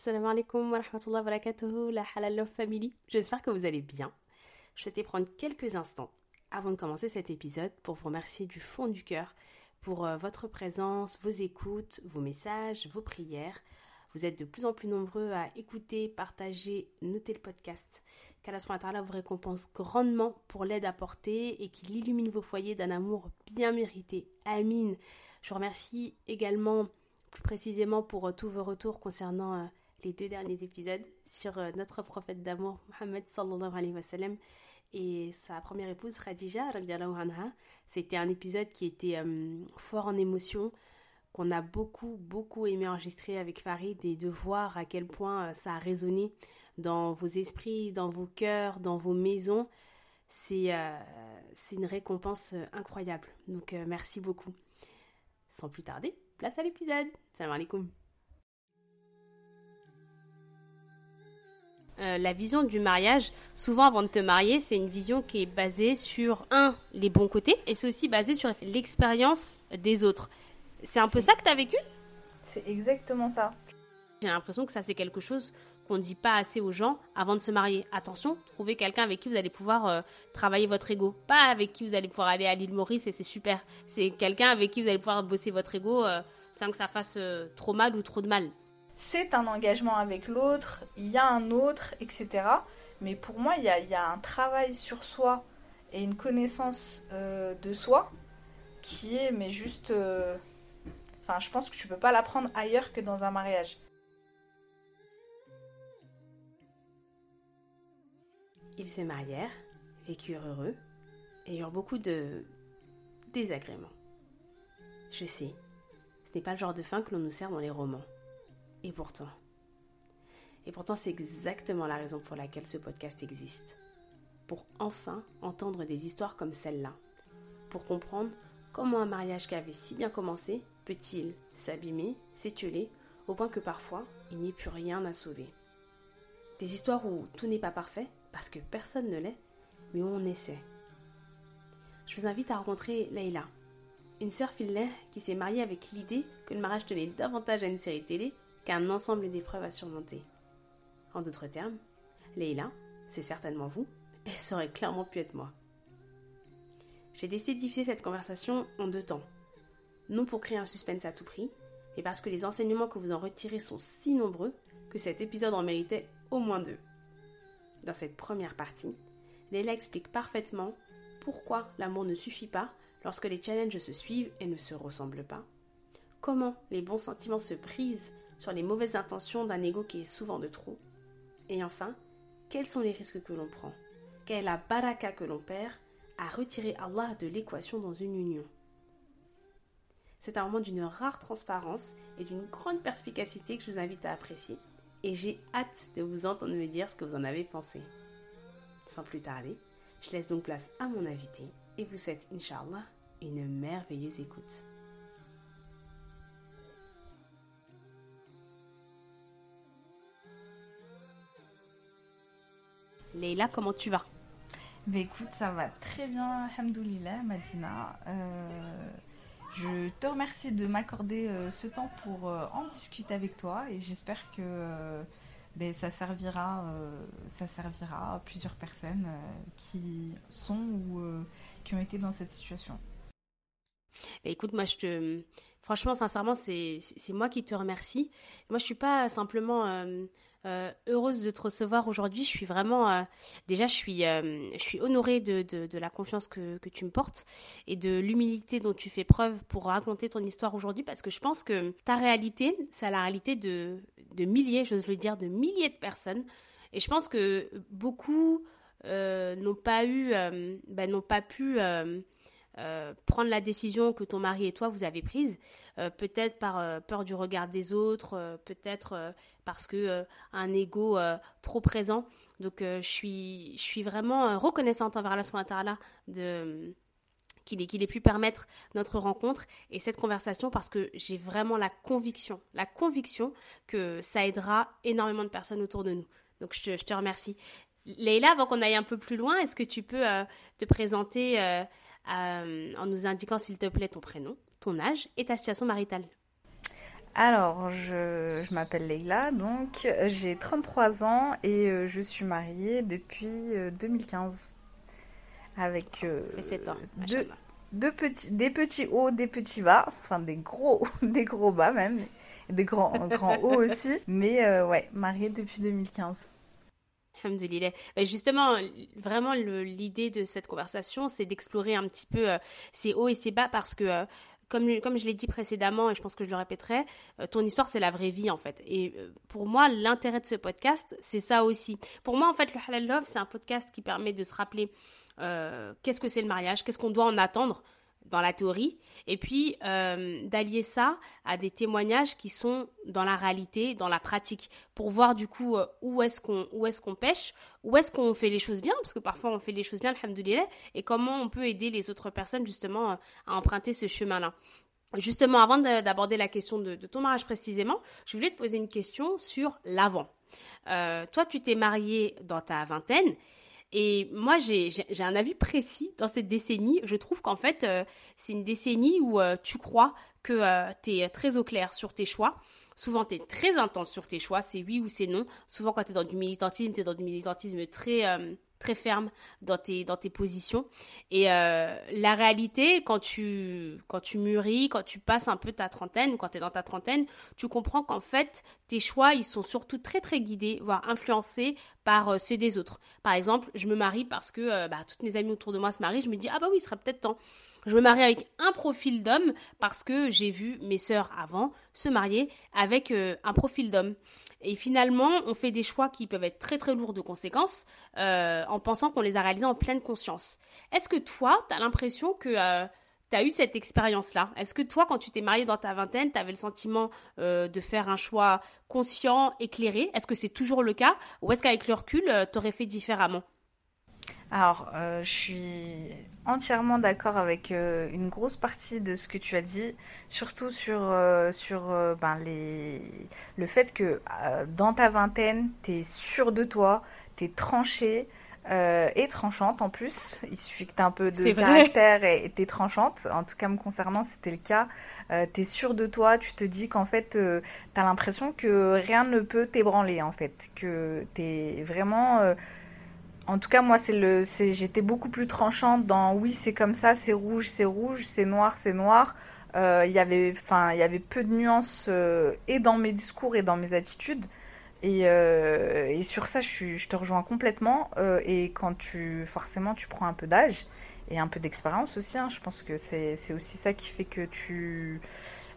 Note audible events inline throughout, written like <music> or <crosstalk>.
Assalamu alaikum wa rahmatullahi wa barakatuhu, la Halal Love Family. J'espère que vous allez bien. Je souhaitais prendre quelques instants avant de commencer cet épisode pour vous remercier du fond du cœur pour euh, votre présence, vos écoutes, vos messages, vos prières. Vous êtes de plus en plus nombreux à écouter, partager, noter le podcast. Qu'Allah vous récompense grandement pour l'aide apportée et qu'il illumine vos foyers d'un amour bien mérité. Amin. Je vous remercie également plus précisément pour euh, tous vos retours concernant euh, les deux derniers épisodes sur notre prophète d'amour, Mohammed sallallahu alayhi wa sallam et sa première épouse Khadija anha. C'était un épisode qui était euh, fort en émotion, qu'on a beaucoup beaucoup aimé enregistrer avec Farid et de voir à quel point euh, ça a résonné dans vos esprits, dans vos cœurs, dans vos maisons. C'est euh, une récompense incroyable. Donc merci beaucoup. Sans plus tarder, place à l'épisode. Salam alaikum. Euh, la vision du mariage, souvent avant de te marier, c'est une vision qui est basée sur, un, les bons côtés, et c'est aussi basé sur l'expérience des autres. C'est un peu ça que tu as vécu? C'est exactement ça. J'ai l'impression que ça, c'est quelque chose qu'on ne dit pas assez aux gens avant de se marier. Attention, trouvez quelqu'un avec qui vous allez pouvoir euh, travailler votre ego. Pas avec qui vous allez pouvoir aller à l'île Maurice et c'est super. C'est quelqu'un avec qui vous allez pouvoir bosser votre ego euh, sans que ça fasse trop mal ou trop de mal c'est un engagement avec l'autre, il y a un autre, etc. Mais pour moi, il y a, un travail sur soi et une connaissance euh, de soi qui est, mais juste. Euh, enfin, je pense que tu peux pas l'apprendre ailleurs que dans un mariage. Ils se marièrent, vécurent heureux et eurent beaucoup de désagréments. Je sais, ce n'est pas le genre de fin que l'on nous sert dans les romans. Et pourtant. Et pourtant, c'est exactement la raison pour laquelle ce podcast existe. Pour enfin entendre des histoires comme celle-là. Pour comprendre comment un mariage qui avait si bien commencé peut-il s'abîmer, s'étioler, au point que parfois il n'y ait plus rien à sauver. Des histoires où tout n'est pas parfait, parce que personne ne l'est, mais où on essaie. Je vous invite à rencontrer Leïla, une sœur filée qui s'est mariée avec l'idée que le mariage tenait davantage à une série télé qu'un ensemble d'épreuves à surmonter. En d'autres termes, Leïla, c'est certainement vous, et aurait clairement pu être moi. J'ai décidé de diffuser cette conversation en deux temps. Non pour créer un suspense à tout prix, mais parce que les enseignements que vous en retirez sont si nombreux que cet épisode en méritait au moins deux. Dans cette première partie, Leila explique parfaitement pourquoi l'amour ne suffit pas lorsque les challenges se suivent et ne se ressemblent pas, comment les bons sentiments se brisent sur les mauvaises intentions d'un ego qui est souvent de trop. Et enfin, quels sont les risques que l'on prend? Quelle est la baraka que l'on perd à retirer Allah de l'équation dans une union? C'est un moment d'une rare transparence et d'une grande perspicacité que je vous invite à apprécier. Et j'ai hâte de vous entendre me dire ce que vous en avez pensé. Sans plus tarder, je laisse donc place à mon invité et vous souhaite, Inch'Allah, une merveilleuse écoute. Leïla, comment tu vas? Bah écoute, ça va très bien, Alhamdoulilah, Madina. Euh, je te remercie de m'accorder euh, ce temps pour euh, en discuter avec toi et j'espère que ben, ça, servira, ça servira à plusieurs personnes qui sont ou qui ont été dans cette situation. Bah écoute, moi je te. Franchement, sincèrement, c'est moi qui te remercie. Moi, je suis pas simplement euh, heureuse de te recevoir aujourd'hui. Je suis vraiment, euh, déjà, je suis, euh, je suis honorée de, la confiance que, que, tu me portes et de l'humilité dont tu fais preuve pour raconter ton histoire aujourd'hui parce que je pense que ta réalité, c'est la réalité de, de milliers, j'ose le dire, de milliers de personnes. Et je pense que beaucoup n'ont pas eu, ben, n'ont pas pu euh, prendre la décision que ton mari et toi vous avez prise, euh, peut-être par euh, peur du regard des autres, peut-être parce que un ego trop présent. Donc je suis je suis vraiment reconnaissante envers Allah de qu'il ait, qu'il ait pu permettre notre rencontre et cette conversation parce que j'ai vraiment la conviction, la conviction que ça aidera énormément de personnes autour de nous. Donc je je te remercie. Leïla, avant qu'on aille un peu plus loin, est-ce que tu peux te présenter euh, en nous indiquant s'il te plaît ton prénom, ton âge et ta situation maritale. Alors, je, m'appelle Leila, donc j'ai 33 ans et euh, je suis mariée depuis 2015. Euh, Avec euh, ans, deux, petits, des petits hauts, des petits bas, enfin des gros, <laughs> des gros bas même, des grands, grands hauts <laughs> aussi. Mais ouais, mariée depuis 2015. Alhamdoulilah. Justement, vraiment, l'idée de cette conversation, c'est d'explorer un petit peu ces hauts et ces bas parce que comme, comme je l'ai dit précédemment, et je pense que je le répéterai, euh, ton histoire, c'est la vraie vie, en fait. Et euh, pour moi, l'intérêt de ce podcast, c'est ça aussi. Pour moi, en fait, le Halal Love, c'est un podcast qui permet de se rappeler euh, qu'est-ce que c'est le mariage, qu'est-ce qu'on doit en attendre dans la théorie, et puis euh, d'allier ça à des témoignages qui sont dans la réalité, dans la pratique, pour voir du coup euh, où est-ce qu'on est-ce pêche, où est-ce qu'on fait les choses bien, parce que parfois on fait les choses bien, alhamdoulilah, et comment on peut aider les autres personnes justement à emprunter ce chemin-là. Justement, avant d'aborder la question de, ton mariage précisément, je voulais te poser une question sur l'avant. Euh, toi, tu t'es mariée dans ta vingtaine et moi, j'ai un avis précis dans cette décennie. Je trouve qu'en fait, euh, c'est une décennie où euh, tu crois que euh, tu es très au clair sur tes choix. Souvent, tu es très intense sur tes choix, c'est oui ou c'est non. Souvent, quand tu es dans du militantisme, tu es dans du militantisme très très ferme dans tes, dans tes positions. Et euh, la réalité, quand tu, quand tu mûris, quand tu passes un peu ta trentaine, quand tu es dans ta trentaine, tu comprends qu'en fait, tes choix, ils sont surtout très très guidés, voire influencés par euh, ceux des autres. Par exemple, je me marie parce que euh, bah, toutes mes amies autour de moi se marient, je me dis, ah bah oui, il serait peut-être temps. Je me marie avec un profil d'homme parce que j'ai vu mes sœurs avant se marier avec un profil d'homme. Et finalement, on fait des choix qui peuvent être très très lourds de conséquences euh, en pensant qu'on les a réalisés en pleine conscience. Est-ce que toi, tu as l'impression que euh, tu as eu cette expérience-là? Est-ce que toi, quand tu t'es mariée dans ta vingtaine, tu avais le sentiment euh, de faire un choix conscient, éclairé? Est-ce que c'est toujours le cas? Ou est-ce qu'avec le recul, tu aurais fait différemment? Alors, euh, je suis entièrement d'accord avec euh, une grosse partie de ce que tu as dit, surtout sur, euh, sur ben, les... le fait que dans ta vingtaine, tu es sûr de toi, tu es tranché et tranchante en plus. Il suffit que tu aies un peu de caractère et tu es tranchante. En tout cas, me concernant, c'était le cas. tu es sûr de toi, tu te dis qu'en fait, tu as l'impression que rien ne peut t'ébranler, en fait. Que tu es vraiment en tout cas, moi, c'est le, j'étais beaucoup plus tranchante dans oui, c'est comme ça, c'est rouge, c'est rouge, c'est noir, c'est noir. Euh, il y avait, enfin, il y avait peu de nuances euh, et dans mes discours et dans mes attitudes. Et, euh, sur ça, je, te rejoins complètement. et quand tu, forcément, tu prends un peu d'âge et un peu d'expérience aussi. Hein, je pense que c'est, aussi ça qui fait que tu,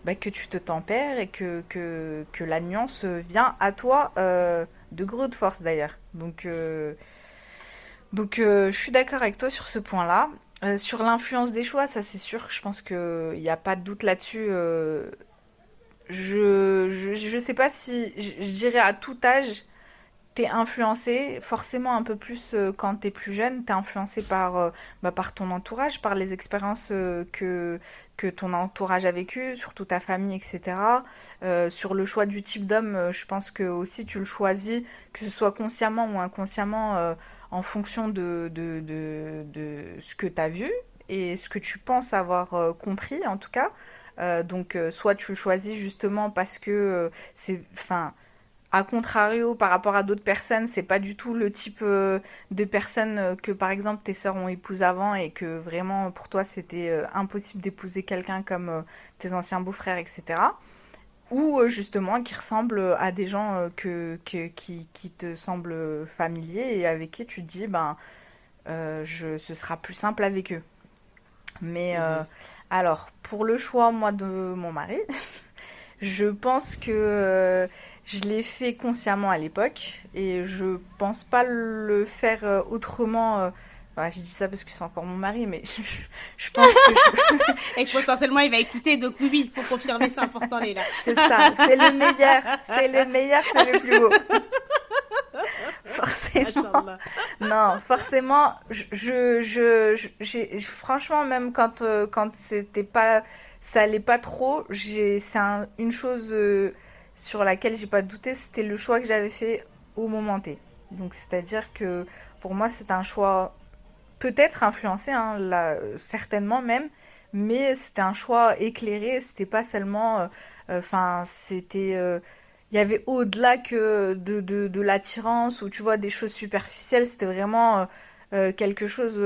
bah, que tu te tempères et que, que, que la nuance vient à toi de grande force d'ailleurs. Donc donc euh, je suis d'accord avec toi sur ce point-là. Euh, sur l'influence des choix, ça c'est sûr, je pense qu'il n'y a pas de doute là-dessus. Euh, je, je, sais pas si, je, dirais à tout âge, t'es influencé, forcément un peu plus quand t'es plus jeune, t'es influencé par, bah, par ton entourage, par les expériences que, que ton entourage a vécues, surtout ta famille, etc. sur le choix du type d'homme, je pense que aussi tu le choisis, que ce soit consciemment ou inconsciemment en fonction de, ce que tu as vu et ce que tu penses avoir euh, compris en tout cas. Euh, donc euh, soit tu le choisis justement parce que c'est enfin à contrario par rapport à d'autres personnes, c'est pas du tout le type de personne que par exemple tes sœurs ont épousé avant et que vraiment pour toi c'était impossible d'épouser quelqu'un comme tes anciens beaux-frères, etc ou euh, justement qui ressemblent à des gens euh, que, qui, qui, te semblent familiers et avec qui tu te dis ben euh, je, ce sera plus simple avec eux. Mais mhm. alors pour le choix moi de mon mari, <laughs> je pense que je l'ai fait consciemment à l'époque et je pense pas le faire autrement je dis ça parce que c'est encore mon mari, mais <laughs> je, pense que. <laughs> Et que potentiellement il va écouter, donc oui, il faut confirmer, c'est important, Léla. <laughs> c'est ça, c'est le meilleur, c'est le meilleur, c'est le plus beau. forcément. Non, forcément, je, je, j'ai, franchement, même quand, euh, quand c'était pas, ça allait pas trop, j'ai, c'est une chose euh, sur laquelle j'ai pas douté, c'était le choix que j'avais fait au moment T. Donc, c'est-à-dire que pour moi, c'est un choix peut-être influencé, hein, certainement même, mais c'était un choix éclairé, c'était pas seulement euh, Enfin, c'était. Il y avait au-delà que de, de, l'attirance ou tu vois des choses superficielles. C'était vraiment quelque chose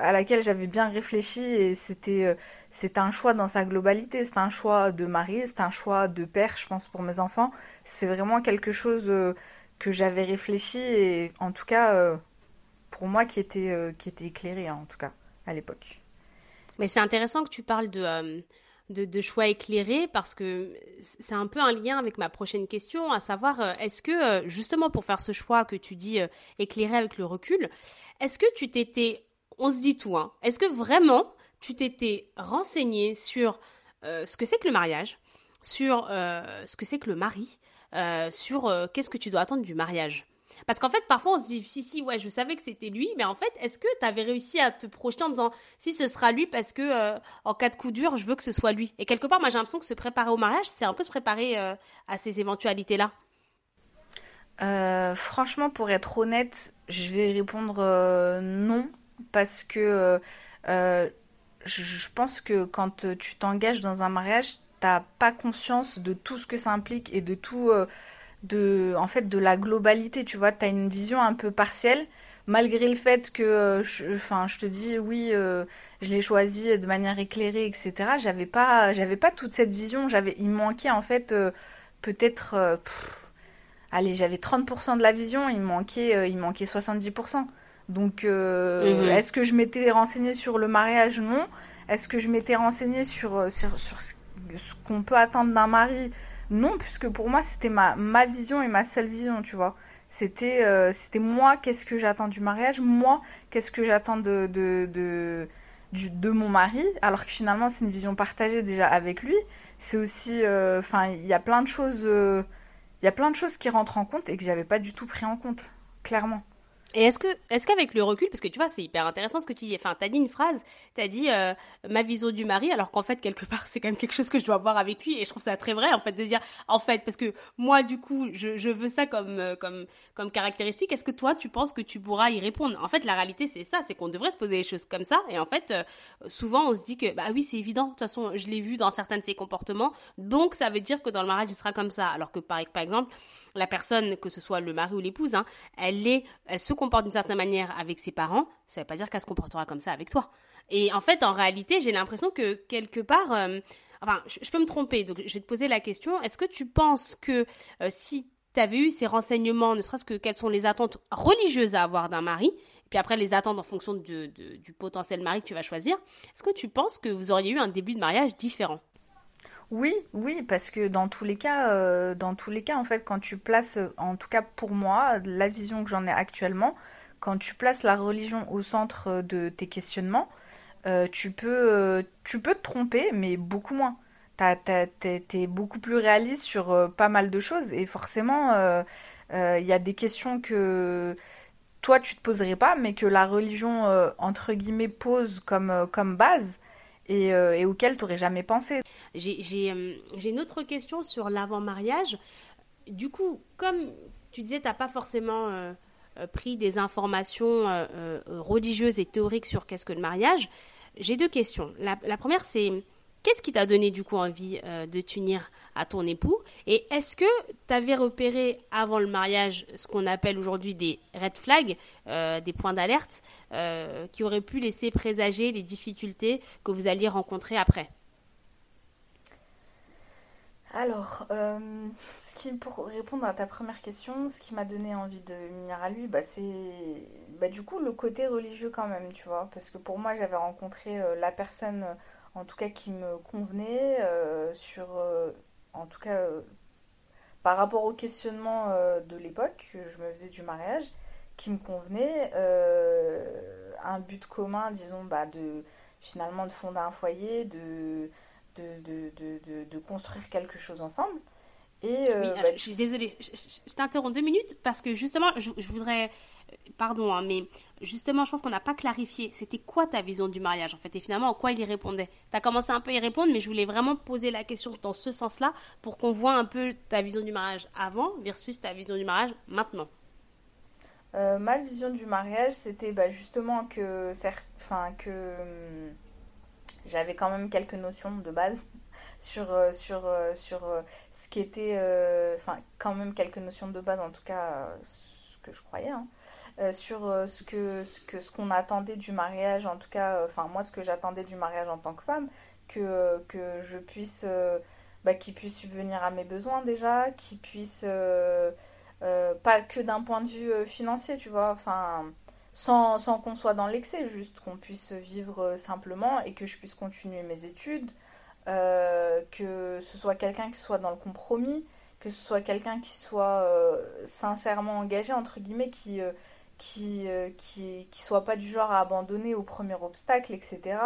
à laquelle j'avais bien réfléchi et c'était c'est un choix dans sa globalité. C'est un choix de mari, c'est un choix de père, je pense, pour mes enfants. C'est vraiment quelque chose euh, que j'avais réfléchi et en tout cas, euh, pour moi, qui était, euh, qui était éclairé, hein, en tout cas, à l'époque. Mais c'est intéressant que tu parles de, de, choix éclairés parce que c'est un peu un lien avec ma prochaine question, à savoir, est-ce que, justement, pour faire ce choix que tu dis éclairé avec le recul, est-ce que tu t'étais on se dit tout, hein. Est-ce que vraiment tu t'étais renseigné sur euh, ce que c'est que le mariage, sur euh, ce que c'est que le mari, euh, sur qu'est-ce que tu dois attendre du mariage? Parce qu'en fait, parfois, on se dit, si, si, ouais, je savais que c'était lui, mais en fait, est-ce que tu avais réussi à te projeter en disant, si ce sera lui, parce que en cas de coup dur, je veux que ce soit lui? Et quelque part, moi, j'ai l'impression que se préparer au mariage, c'est un peu se préparer à ces éventualités-là. franchement, pour être honnête, je vais répondre non, parce que je pense que quand euh, tu t'engages dans un mariage, t'as pas conscience de tout ce que ça implique et de tout, euh, de, en fait, de la globalité. Tu vois, t'as une vision un peu partielle, malgré le fait que, euh, enfin, je, te dis, oui, je l'ai choisi de manière éclairée, etc. J'avais pas, j'avais pas toute cette vision. J'avais, il manquait en fait, peut-être, allez, j'avais 30% de la vision, il manquait, il manquait 70%. Donc, euh, mhm. est-ce que je m'étais renseignée sur le mariage? Non. Est-ce que je m'étais renseignée sur, euh, sur, ce qu'on peut attendre d'un mari Non, puisque pour moi, c'était ma, ma vision et ma seule vision, tu vois. C'était euh, c'était moi, qu'est-ce que j'attends du mariage Moi, qu'est-ce que j'attends de, de, de, de, mon mari Alors que finalement, c'est une vision partagée déjà avec lui. C'est aussi... Enfin, il y a plein de choses... Il y a plein de choses qui rentrent en compte et que j'avais pas du tout pris en compte, clairement. Et est-ce que, est-ce qu'avec le recul, parce que tu vois, c'est hyper intéressant ce que tu dis. Enfin, t'as dit une phrase, t'as dit euh, ma vision du mari, alors qu'en fait quelque part <laughs> c'est quand même quelque chose que je dois voir avec lui, et je trouve ça très vrai en fait de dire, en fait, parce que moi du coup, je, veux ça comme euh, comme comme caractéristique. Est-ce que toi tu penses que tu pourras y répondre? En fait, la réalité c'est ça, c'est qu'on devrait se poser les choses comme ça, et en fait, euh, souvent on se dit que bah oui c'est évident. De toute façon, je l'ai vu dans certains de ses comportements, donc ça veut dire que dans le mariage il sera comme ça. Alors que par exemple, la personne, que ce soit le mari ou l'épouse, hein, elle est, se comporte d'une certaine manière avec ses parents, ça ne veut pas dire qu'elle se comportera comme ça avec toi. Et en fait, en réalité, j'ai l'impression que quelque part, euh, enfin, je, peux me tromper, donc je vais te poser la question, est-ce que tu penses que euh, si tu avais eu ces renseignements, ne serait-ce que quelles sont les attentes religieuses à avoir d'un mari, et puis après les attentes en fonction du potentiel mari que tu vas choisir, est-ce que tu penses que vous auriez eu un début de mariage différent? Oui, oui, parce que dans tous les cas, euh, dans tous les cas, en fait, quand tu places, en tout cas pour moi, la vision que j'en ai actuellement, quand tu places la religion au centre de tes questionnements, euh, tu peux, euh, tu peux te tromper, mais beaucoup moins. T'es beaucoup plus réaliste sur pas mal de choses et forcément, il y a des questions que toi tu te poserais pas, mais que la religion entre guillemets pose comme base et, euh, auquel tu n'aurais jamais pensé. Euh, j'ai une autre question sur l'avant-mariage. Du coup, comme tu disais, tu n'as pas forcément euh, pris des informations religieuses et théoriques sur qu'est-ce que le mariage, j'ai deux questions. la première, c'est Qu'est-ce qui t'a donné du coup envie euh, de t'unir à ton époux? Et est-ce que tu avais repéré avant le mariage ce qu'on appelle aujourd'hui des red flags, euh, des points d'alerte, euh, qui auraient pu laisser présager les difficultés que vous alliez rencontrer après? Alors, ce qui, pour répondre à ta première question, ce qui m'a donné envie de m'unir à lui, bah, c'est bah, du coup le côté religieux quand même, tu vois. Parce que pour moi, j'avais rencontré la personne en tout cas qui me convenait, euh, sur, euh, en tout cas euh, par rapport au questionnement de l'époque, que je me faisais du mariage, qui me convenait, un but commun, disons, bah, de finalement de fonder un foyer, de, de, de, construire quelque chose ensemble. Et, oui, bah, je suis désolée, je, t'interromps deux minutes parce que justement, je, je voudrais pardon, hein, mais justement, je pense qu'on n'a pas clarifié. C'était quoi ta vision du mariage, en fait, et finalement, en quoi il y répondait Tu as commencé un peu à y répondre, mais je voulais vraiment poser la question dans ce sens-là pour qu'on voit un peu ta vision du mariage avant versus ta vision du mariage maintenant. Euh, ma vision du mariage, c'était bah, justement que, que hum, j'avais quand même quelques notions de base. Sur, sur, sur ce qui était, enfin, quand même quelques notions de base, en tout cas, ce que je croyais, hein. sur ce que ce que ce qu'on attendait du mariage, en tout cas, enfin, moi, ce que j'attendais du mariage en tant que femme, que, que je puisse, bah, qu'il puisse subvenir à mes besoins déjà, qu'il puisse, pas que d'un point de vue financier, tu vois, enfin sans, sans qu'on soit dans l'excès, juste qu'on puisse vivre simplement et que je puisse continuer mes études, euh, que ce soit quelqu'un qui soit dans le compromis, que ce soit quelqu'un qui soit euh, sincèrement engagé, entre guillemets, qui, euh, qui, qui, qui, soit pas du genre à abandonner au premier obstacle, etc.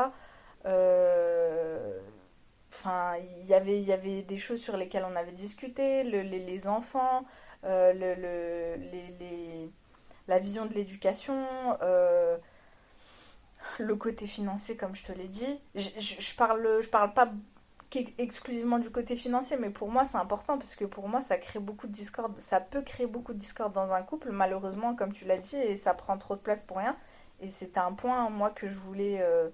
Enfin, il y avait, il y avait des choses sur lesquelles on avait discuté, le, les, enfants, la vision de l'éducation, euh, le côté financier, comme je te l'ai dit. Je, je, parle, je parle pas exclusivement du côté financier, mais pour moi c'est important parce que pour moi ça crée beaucoup de discorde, ça peut créer beaucoup de discorde dans un couple, malheureusement comme tu l'as dit, et ça prend trop de place pour rien. Et c'était un point moi que je voulais, euh,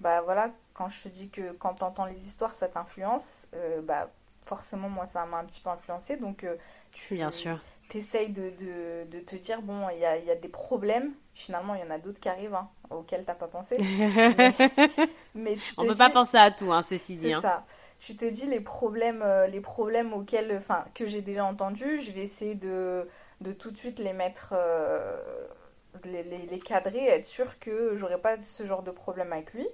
bah voilà, quand je te dis que quand tu entends les histoires ça t'influence, euh, bah forcément moi ça m'a un petit peu influencé, donc tu, Bien sûr t'essayes de, de, de, te dire, bon, il y a, y a, des problèmes. Finalement, il y en a d'autres qui arrivent hein, auxquels t'as pas pensé. <laughs> mais, On ne peut pas penser à tout, hein, ceci dit. C'est hein. ça. Tu te dis les problèmes, euh, les problèmes auxquels, enfin, que j'ai déjà entendus, je vais essayer de, de tout de suite les mettre, euh, les, les, les, cadrer, être sûr que j'aurai pas ce genre de problème avec lui.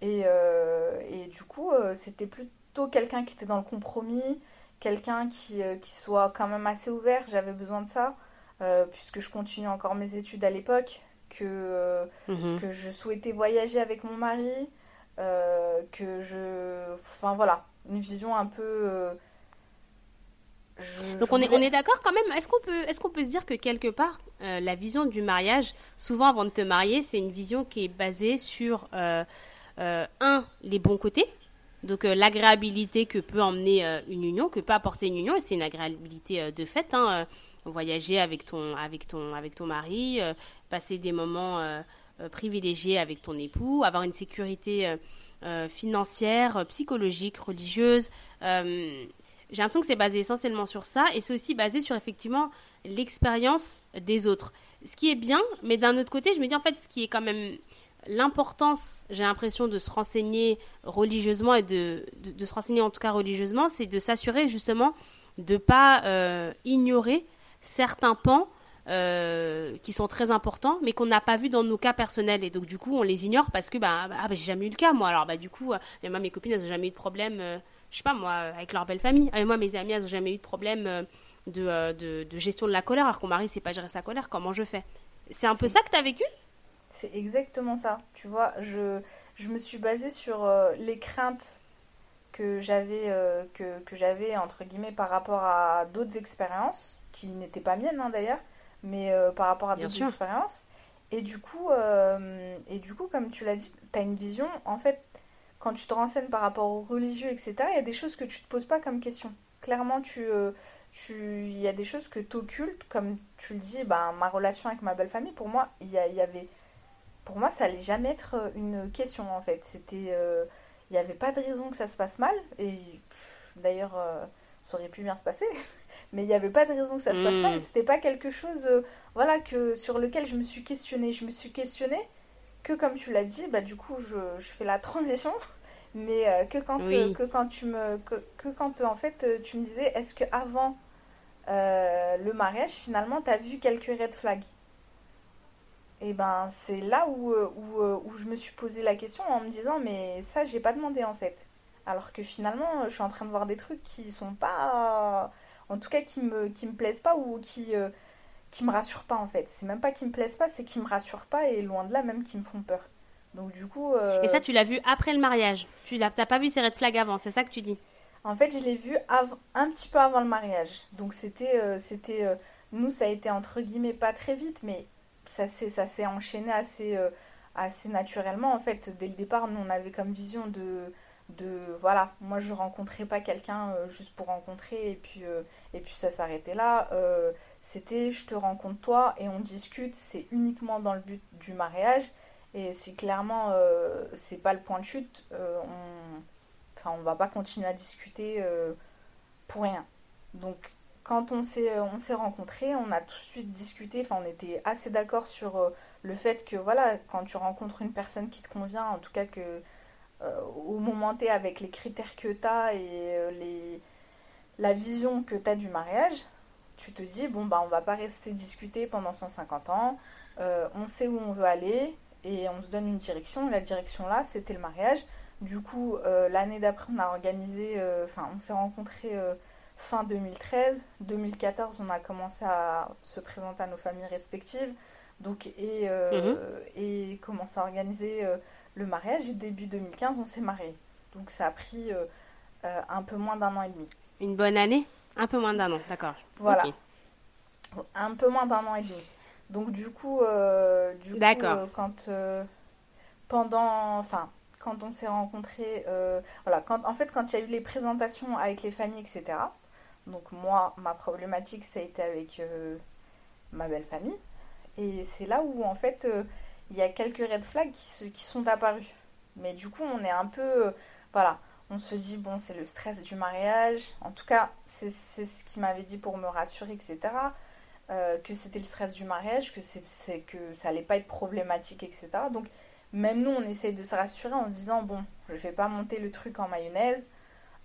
Et, euh, et du coup, c'était plutôt quelqu'un qui était dans le compromis, quelqu'un qui, euh, qui, soit quand même assez ouvert, j'avais besoin de ça, euh, puisque je continue encore mes études à l'époque, que, euh, mhm. que je souhaitais voyager avec mon mari, que je... Enfin voilà, une vision un peu... Donc on est, on est d'accord quand même. Est-ce qu'on peut, est qu'on peut se dire que quelque part, la vision du mariage, souvent avant de te marier, c'est une vision qui est basée sur, un, les bons côtés, donc euh, l'agréabilité que peut emmener euh, une union, que peut apporter une union, et c'est une agréabilité euh, de fait. Hein, voyager avec ton, avec ton, avec ton mari, passer des moments privilégiés avec ton époux, avoir une sécurité financière, psychologique, religieuse. J'ai l'impression que c'est basé essentiellement sur ça, et c'est aussi basé sur effectivement l'expérience des autres. Ce qui est bien, mais d'un autre côté, je me dis en fait, ce qui est quand même l'importance, j'ai l'impression, de se renseigner religieusement et de, de, se renseigner en tout cas religieusement, c'est de s'assurer justement de ne pas euh, ignorer certains pans euh, qui sont très importants, mais qu'on n'a pas vu dans nos cas personnels. Et donc, du coup, on les ignore parce que bah, bah, bah j'ai jamais eu le cas, moi. Alors, bah, du coup, euh, moi, mes copines, elles n'ont jamais eu de problème, je sais pas, moi, avec leur belle famille. Et moi, mes amis, elles n'ont jamais eu de problème de, de, de, gestion de la colère, alors qu'on mari sait pas gérer sa colère. Comment je fais C'est un peu ça que tu as vécu? C'est exactement ça. Tu vois, je, je me suis basée sur euh, les craintes que j'avais, euh, que, que j'avais, entre guillemets, par rapport à d'autres expériences, qui n'étaient pas miennes hein, d'ailleurs, mais euh, par rapport à d'autres expériences. Et du, coup, et du coup, comme tu l'as dit, tu as une vision, en fait, quand tu te renseignes par rapport aux religieux, etc., il y a des choses que tu te poses pas comme question. Clairement, tu, tu, il y a des choses que tu occultes, comme tu le dis, ben, ma relation avec ma belle famille, pour moi, il y, avait pour moi, ça allait jamais être euh, une question en fait. C'était, euh, il n'y avait pas de raison que ça se passe mal. Et d'ailleurs, euh, ça aurait pu bien se passer. <laughs> mais il n'y avait pas de raison que ça se passe mal. Hmm. C'était pas quelque chose, voilà, que sur lequel je me suis questionnée. Je me suis questionnée que, comme tu l'as dit, bah du coup, je, je fais la transition. <laughs> Mais que quand, que quand tu me, que, que, quand en fait tu me disais, est-ce que avant le mariage, finalement, tu as vu quelques red flags? Et ben c'est là où, euh, où, euh, où, je me suis posé la question en me disant mais ça j'ai pas demandé en fait. Alors que finalement je suis en train de voir des trucs qui sont pas en tout cas qui me qui me plaisent pas ou qui euh, qui me rassurent pas en fait. C'est même pas qui me plaisent pas, c'est qui me rassurent pas et loin de là même qui me font peur. Donc du coup Et ça tu l'as vu après le mariage. Tu l'as pas vu ces red flags avant, c'est ça que tu dis? En fait, je l'ai vu un petit peu avant le mariage. Donc c'était c'était nous ça a été entre guillemets pas très vite mais ça s'est ça s'est enchaîné assez euh, assez naturellement en fait dès le départ nous on avait comme vision de de voilà moi je rencontrais pas quelqu'un euh, juste pour rencontrer et puis euh, et puis ça s'arrêtait là c'était je te rencontre toi et on discute c'est uniquement dans le but du mariage et si clairement c'est pas le point de chute on enfin, on va pas continuer à discuter pour rien. Donc, quand on s'est on s'est rencontrés, on a tout de suite discuté. On était assez d'accord sur le fait que voilà, quand tu rencontres une personne qui te convient, en tout cas que au moment T avec les critères que tu as et les la vision que tu as du mariage, tu te dis, bon, bah, on va pas rester discuter pendant 150 ans, euh, on sait où on veut aller et on se donne une direction. La direction là, c'était le mariage. Du coup, euh, l'année d'après, on a organisé, euh, enfin, on s'est rencontrés fin 2013. 2014, on a commencé à se présenter à nos familles respectives. Donc, et, mhm. et commencer à organiser le mariage. Et début 2015, on s'est mariés. Donc, ça a pris un peu moins d'un an et demi. Une bonne année? Un peu moins d'un an, d'accord. Voilà. Un peu moins d'un an et demi. Donc du coup, euh, du coup euh, quand euh, pendant, enfin, quand on s'est rencontrés, voilà, quand, en fait, quand il y a eu les présentations avec les familles, etc. Donc moi, ma problématique, ça a été avec ma belle famille, et c'est là où en fait, il y a quelques red flags qui, qui sont apparus. Mais du coup, on est un peu, voilà, on se dit, bon, c'est le stress du mariage. En tout cas, c'est ce qu'il m'avait dit pour me rassurer, etc. Euh, que c'était le stress du mariage, que, c'est que ça allait pas être problématique, etc. Donc, même nous, on essaye de se rassurer en se disant, bon, je vais pas monter le truc en mayonnaise.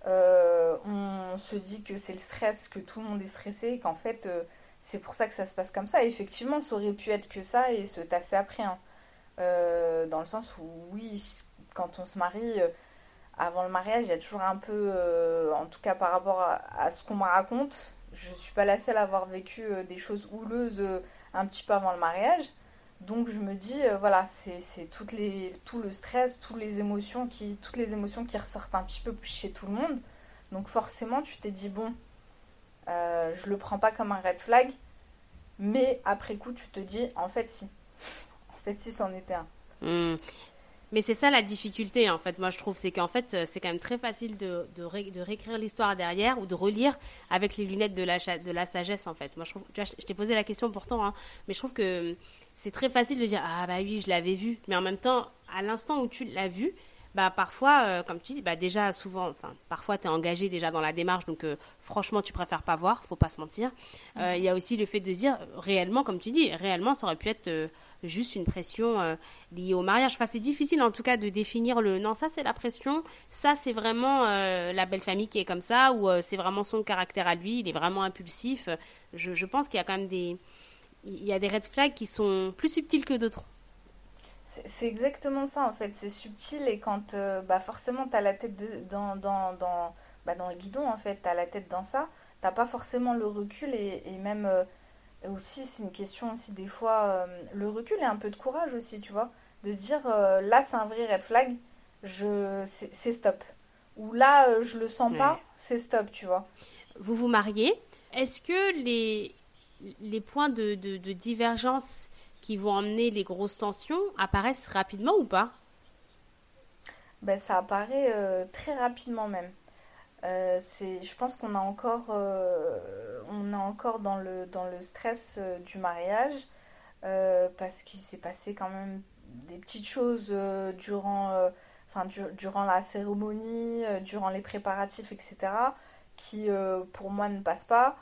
Euh, on se dit que c'est le stress, que tout le monde est stressé, qu'en fait, euh, c'est pour ça que ça se passe comme ça. Effectivement, ça aurait pu être que ça et se tasser après. Hein. Dans le sens où, oui, quand on se marie avant le mariage, il y a toujours un peu, euh, en tout cas par rapport à, ce qu'on me raconte, je ne suis pas la seule à avoir vécu euh, des choses houleuses euh, un petit peu avant le mariage. Donc je me dis, voilà, c'est tout le stress, toutes les, émotions qui, toutes les émotions qui ressortent un petit peu chez tout le monde. Donc forcément, tu t'es dit, bon, je le prends pas comme un red flag, mais après coup, tu te dis, en fait, si. Si, c'en était un. Hmm. Mais c'est ça la difficulté, en fait, moi je trouve, c'est qu'en fait, c'est quand même très facile de, de, réécrire l'histoire derrière ou de relire avec les lunettes de la, de la sagesse, en fait. Moi je trouve, tu vois, je t'ai posé la question pourtant, hein, mais je trouve que c'est très facile de dire Ah bah oui, je l'avais vu, mais en même temps, à l'instant où tu l'as vu, bah parfois, euh, comme tu dis, bah déjà souvent, enfin parfois tu es engagé déjà dans la démarche, donc euh, franchement tu préfères pas voir, faut pas se mentir. Mm. Il y a aussi le fait de dire réellement, comme tu dis, réellement ça aurait pu être juste une pression euh, liée au mariage. Enfin, c'est difficile en tout cas de définir le non, ça c'est la pression, ça c'est vraiment euh, la belle famille qui est comme ça, ou euh, c'est vraiment son caractère à lui, il est vraiment impulsif. Je, pense qu'il y a quand même des. Il y a des red flags qui sont plus subtils que d'autres. C'est exactement ça en fait, c'est subtil et quand bah forcément tu as la tête dans, dans, dans, bah, dans le guidon en fait, tu as la tête dans ça, t'as pas forcément le recul et, et même aussi, c'est une question aussi des fois, euh, le recul et un peu de courage aussi, tu vois, de se dire euh, là c'est un vrai red flag, je c'est stop. Ou là euh, je le sens pas, c'est stop, tu vois. Vous vous mariez, est-ce que les, les points de, de, de divergence qui vont emmener les grosses tensions apparaissent rapidement ou pas ben, Ça apparaît très rapidement même. Euh, je pense qu'on a encore, euh, on est encore dans le, dans le stress euh, du mariage parce qu'il s'est passé quand même des petites choses durant, enfin, durant la cérémonie, durant les préparatifs, etc. qui pour moi ne passent pas.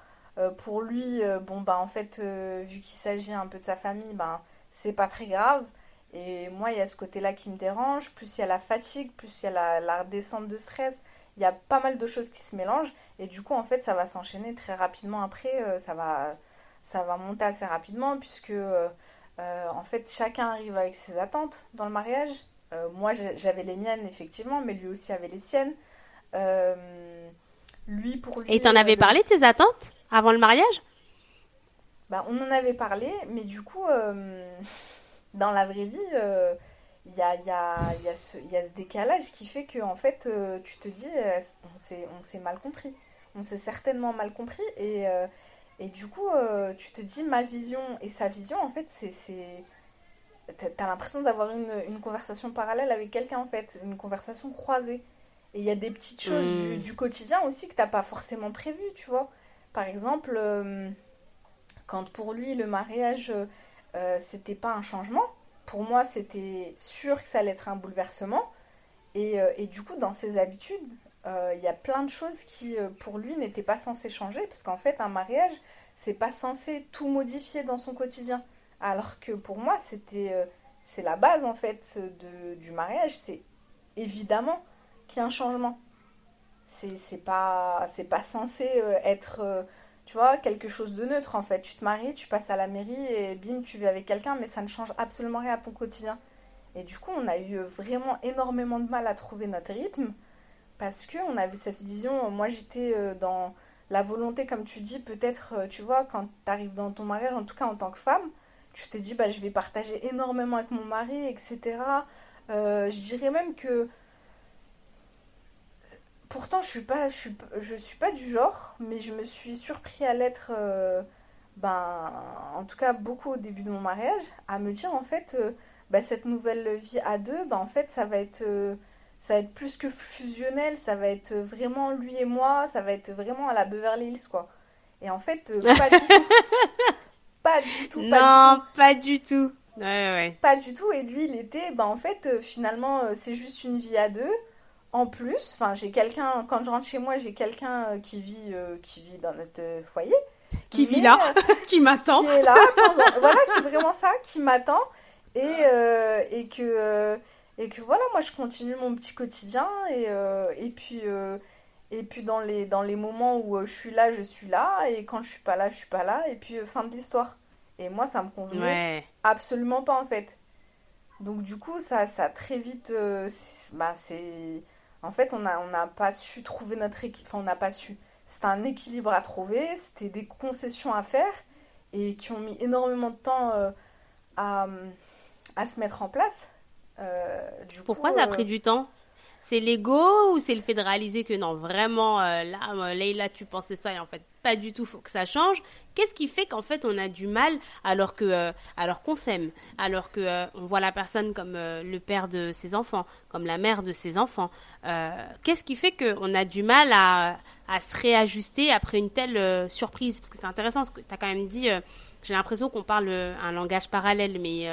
Pour lui, bon bah en fait, vu qu'il s'agit un peu de sa famille, ben c'est pas très grave. Et moi, il y a ce côté-là qui me dérange. Plus il y a la fatigue, plus il y a la, la descente de stress. Il y a pas mal de choses qui se mélangent. Et du coup en fait ça va s'enchaîner très rapidement après. Euh, ça va ça va monter assez rapidement puisque euh, euh, en fait chacun arrive avec ses attentes dans le mariage. Moi j'avais les miennes effectivement mais lui aussi avait les siennes. Lui pour lui et t'en avais parlé de tes attentes? Avant le mariage? Bah, on en avait parlé mais du coup <laughs> dans la vraie vie il y a, y, a, y, a ce, y a ce décalage qui fait que en fait euh, tu te dis euh, on s'est mal compris. On s'est certainement mal compris et, euh, et du coup tu te dis ma vision et sa vision en fait c'est t'as l'impression d'avoir une, une, conversation parallèle avec quelqu'un en fait une conversation croisée. Et il y a des petites choses du, du, quotidien aussi que t'as pas forcément prévu tu vois par exemple quand pour lui le mariage c'était pas un changement pour moi, c'était sûr que ça allait être un bouleversement. Et, euh, et, du coup, dans ses habitudes, il y a plein de choses qui, pour lui, n'étaient pas censées changer, parce qu'en fait, un mariage, c'est pas censé tout modifier dans son quotidien. Alors que pour moi, c'était c'est la base en fait de, du mariage, c'est évidemment qu'il y a un changement. C'est pas pas censé être tu vois, quelque chose de neutre en fait. Tu te maries, tu passes à la mairie et bim, tu vis avec quelqu'un, mais ça ne change absolument rien à ton quotidien. Et du coup, on a eu vraiment énormément de mal à trouver notre rythme parce que on avait cette vision. Moi, j'étais euh, dans la volonté, comme tu dis, peut-être, euh, tu vois, quand tu arrives dans ton mariage, en tout cas en tant que femme, tu te dis, bah, je vais partager énormément avec mon mari, etc. Euh, je dirais même que pourtant je suis pas je suis, je suis pas du genre mais je me suis surpris à l'être euh, ben en tout cas beaucoup au début de mon mariage à me dire en fait euh, ben, cette nouvelle vie à deux ben, en fait ça va être euh, ça va être plus que fusionnel ça va être vraiment lui et moi ça va être vraiment à la Beverly Hills quoi. Et en fait <laughs> pas du tout. Pas du tout non pas du tout. Ouais, ouais. pas du tout. Et lui il était ben en fait finalement c'est juste une vie à deux en plus, enfin, j'ai quelqu'un, quand je rentre chez moi, j'ai quelqu'un euh, qui vit, euh, qui vit dans notre euh, foyer. Qui vit là, <laughs> qui m'attend. Qui est là, voilà, c'est vraiment ça, qui m'attend. Et, et, que, et que voilà, moi je continue mon petit quotidien. Et, et puis, et puis dans, les, dans les moments où je suis là, je suis là. Et quand je suis pas là, je suis pas là. Et puis, fin de l'histoire. Et moi, ça me convenait absolument pas en fait. Donc du coup, ça, ça très vite, bah, c'est en fait, on n'a on pas su trouver notre équilibre. Enfin, on n'a pas su. C'était un équilibre à trouver, c'était des concessions à faire et qui ont mis énormément de temps euh, à, à, se mettre en place. Euh, Pourquoi ça a pris euh, du temps? C'est l'ego ou c'est le fait de réaliser que non, vraiment, euh, là, euh, Leïla, tu pensais ça et en fait, pas du tout, faut que ça change. Qu'est-ce qui fait qu'en fait, on a du mal alors que, euh, alors qu'on s'aime, alors que on voit la personne comme le père de ses enfants, comme la mère de ses enfants. Qu'est-ce qui fait qu'on a du mal à, à, se réajuster après une telle surprise? Parce que c'est intéressant, ce que tu as quand même dit. j'ai l'impression qu'on parle un langage parallèle, mais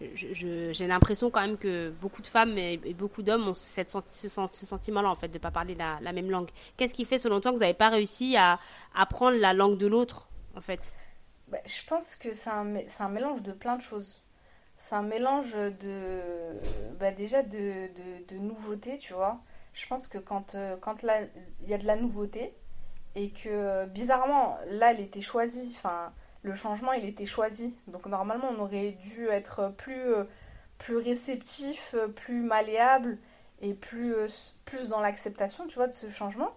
j'ai l'impression quand même que beaucoup de femmes et, beaucoup d'hommes ont cette, ce, sentiment-là, en fait, de ne pas parler la, même langue. Qu'est-ce qui fait, selon toi, que vous n'avez pas réussi à apprendre la langue de l'autre, en fait? Bah, Je pense que c'est un, un, mélange de plein de choses. C'est un mélange de. Bah, déjà de, de, nouveautés, tu vois. Je pense que quand, euh, il y a de la nouveauté, et que bizarrement, là, elle était choisie, enfin le changement il était choisi. Donc normalement on aurait dû être plus, euh, plus réceptif, euh, plus malléable et plus, euh, plus dans l'acceptation, tu vois, de ce changement.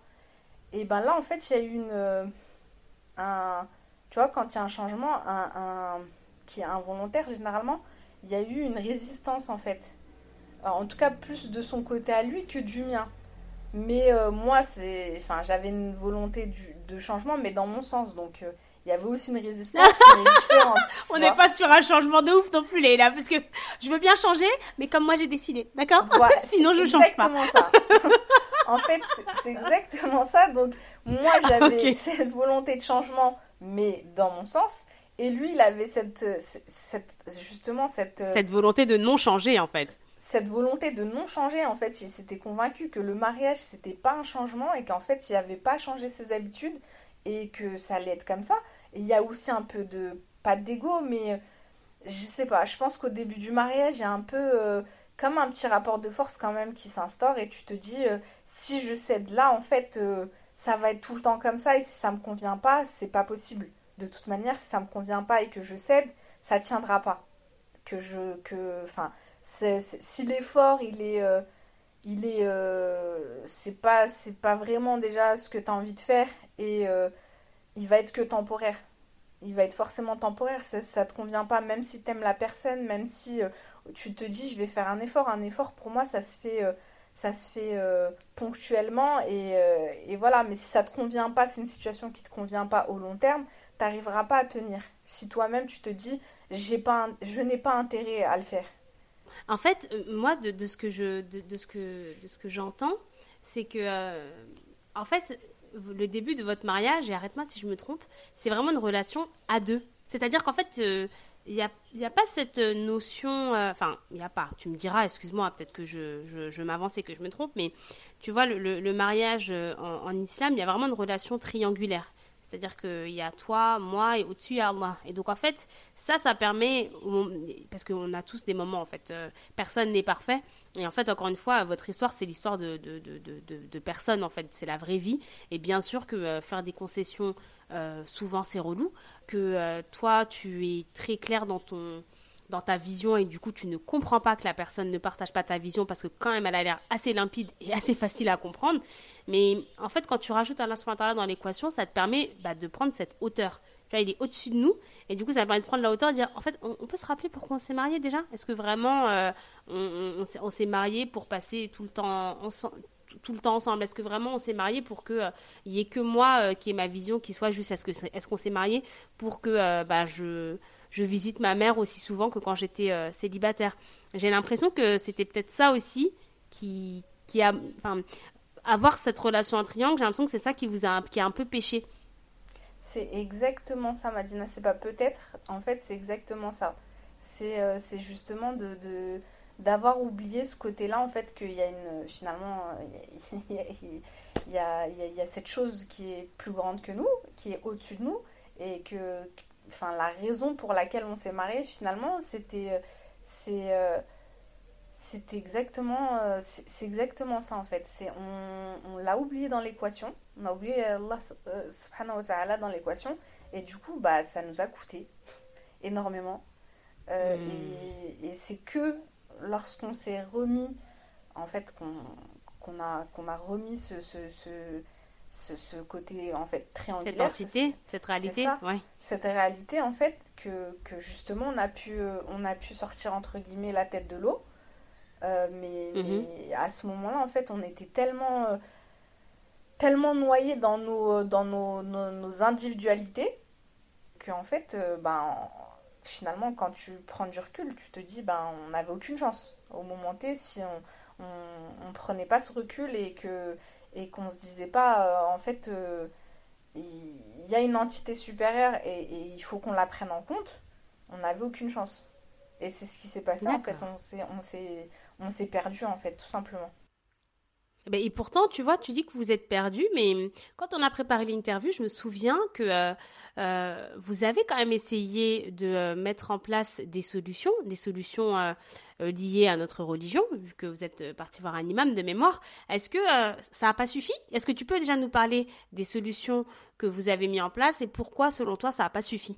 Et ben là en fait il y a eu une... un, tu vois, quand il y a un changement un, qui est involontaire généralement, il y a eu une résistance en fait. en tout cas plus de son côté à lui que du mien. Mais moi, c'est, enfin, j'avais une volonté de changement, mais dans mon sens. Donc, il y avait aussi une résistance différente. <laughs> On n'est pas sur un changement de ouf non plus, là, parce que je veux bien changer, mais comme moi j'ai décidé, d'accord <laughs> Sinon je change pas. ça. <laughs> en fait, c'est exactement ça. Donc moi j'avais cette volonté de changement, mais dans mon sens. Et lui, il avait cette, cette justement cette cette volonté de non changer en fait. Cette volonté de non changer, en fait, il s'était convaincu que le mariage c'était pas un changement et qu'en fait il n'avait pas changé ses habitudes et que ça allait être comme ça il y a aussi un peu de, pas d'ego, mais je sais pas, je pense qu'au début du mariage, il y a un peu euh, comme un petit rapport de force quand même qui s'instaure et tu te dis, euh, si je cède là, en fait, euh, ça va être tout le temps comme ça et si ça me convient pas, c'est pas possible. De toute manière, si ça me convient pas et que je cède, ça tiendra pas. Que je, que, enfin, si l'effort, il est, il est, c'est pas, c'est pas vraiment déjà ce que tu as envie de faire et il va être que temporaire. Il va être forcément temporaire. Ça, ça te convient pas, même si tu aimes la personne, même si euh, tu te dis je vais faire un effort. Un effort, pour moi, ça se fait, euh, ça se fait euh, ponctuellement. Et, voilà, mais si ça te convient pas, c'est une situation qui te convient pas au long terme, tu n'arriveras pas à tenir. Si toi-même tu te dis j'ai pas, je n'ai pas intérêt à le faire. En fait, moi, de, ce que je, de ce que, de ce que j'entends, c'est que, en fait, le début de votre mariage, et arrête-moi si je me trompe, c'est vraiment une relation à deux. C'est-à-dire qu'en fait, euh, il n'y a, y a, pas cette notion, euh, enfin, il n'y a pas, tu me diras, excuse-moi, peut-être que je, m'avance et que je me trompe, mais tu vois, le, mariage euh, en, islam, il y a vraiment une relation triangulaire. C'est-à-dire qu'il y a toi, moi et au-dessus, il y a Allah. Et donc, en fait, ça, ça permet, parce qu'on a tous des moments, en fait, euh, personne n'est parfait. Et en fait, encore une fois, votre histoire, c'est l'histoire de, de, de, de, personnes, en fait, c'est la vraie vie. Et bien sûr que faire des concessions euh, souvent c'est relou, que euh, toi tu es très clair dans ton dans ta vision et du coup tu ne comprends pas que la personne ne partage pas ta vision parce que quand même elle a l'air assez limpide et assez facile à comprendre. Mais en fait quand tu rajoutes instrumental dans l'équation, ça te permet bah, de prendre cette hauteur. Il est au-dessus de nous et du coup ça permet de prendre la hauteur et de dire en fait on, peut se rappeler pourquoi on s'est marié déjà? Est-ce que vraiment on, s'est marié pour passer tout le temps ensemble? Est-ce que vraiment on s'est marié pour que euh, y ait que moi euh, qui ait ma vision qui soit juste? Est-ce qu'on s'est marié pour que euh, bah, je je visite ma mère aussi souvent que quand j'étais célibataire J'ai l'impression que c'était peut-être ça aussi qui qui a enfin avoir cette relation en triangle. J'ai l'impression que c'est ça qui vous a qui a un peu péché. C'est exactement ça, Madina. C'est pas peut-être. En fait, c'est exactement ça. C'est c'est justement de, de d'avoir oublié ce côté-là, en fait, qu'il y a une. Finalement, il y a, y, a, il y a, cette chose qui est plus grande que nous, qui est au-dessus de nous, et que. Enfin, la raison pour laquelle on s'est marié, finalement, c'était. C'est. C'est exactement, c'est exactement ça en fait. C'est on, on l'a oublié dans l'équation. On a oublié Allah subhanahu wa ta'ala dans l'équation. Et du coup, bah, ça nous a coûté énormément. Euh, et, et c'est que lorsqu'on s'est remis, en fait, qu'on a, qu'on a remis ce, ce, ce, ce, côté en fait triangulaire. Cette entité, cette réalité, ouais. Cette réalité en fait que, que, justement on a pu on a pu sortir entre guillemets la tête de l'eau, euh, mais, mhm. mais, à ce moment-là en fait on était tellement euh, tellement noyé dans nos dans nos, nos, nos individualités qu'en fait euh, ben finalement, quand tu prends du recul, tu te dis, ben, on n'avait aucune chance au moment T si on, on, prenait pas ce recul et que et qu'on se disait pas, euh, en fait, euh, il y, a une entité supérieure et, et il faut qu'on la prenne en compte, on n'avait aucune chance. Et c'est ce qui s'est passé, en fait, on s'est, on s'est perdu, en fait, tout simplement. Eh ben, et pourtant, tu vois, tu dis que vous êtes perdu, mais quand on a préparé l'interview, je me souviens que euh, euh, vous avez quand même essayé de euh, mettre en place des solutions, des solutions liées à notre religion, vu que vous êtes parti voir un imam de mémoire. Est-ce que ça n'a pas suffi? Est-ce que tu peux déjà nous parler des solutions que vous avez mis en place et pourquoi, selon toi, ça n'a pas suffi?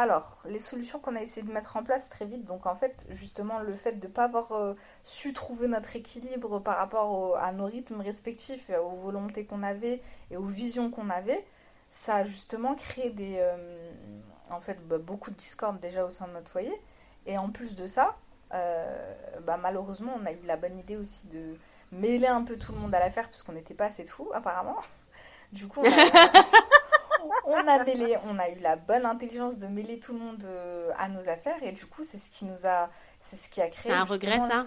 Alors, les solutions qu'on a essayé de mettre en place très vite, donc en fait, justement, le fait de ne pas avoir euh, su trouver notre équilibre par rapport à nos rythmes respectifs, aux volontés qu'on avait et aux visions qu'on avait, ça a justement créé des, euh, en fait, bah, beaucoup de discorde déjà au sein de notre foyer. Et en plus de ça, euh, bah, malheureusement, on a eu la bonne idée aussi de mêler un peu tout le monde à l'affaire, puisqu'on n'était pas assez de fous, apparemment. Du coup, <laughs> on a mêlé, on a eu la bonne intelligence de mêler tout le monde euh, à nos affaires et du coup c'est ce qui nous a, c'est ce qui a créé. C'est un regret ça?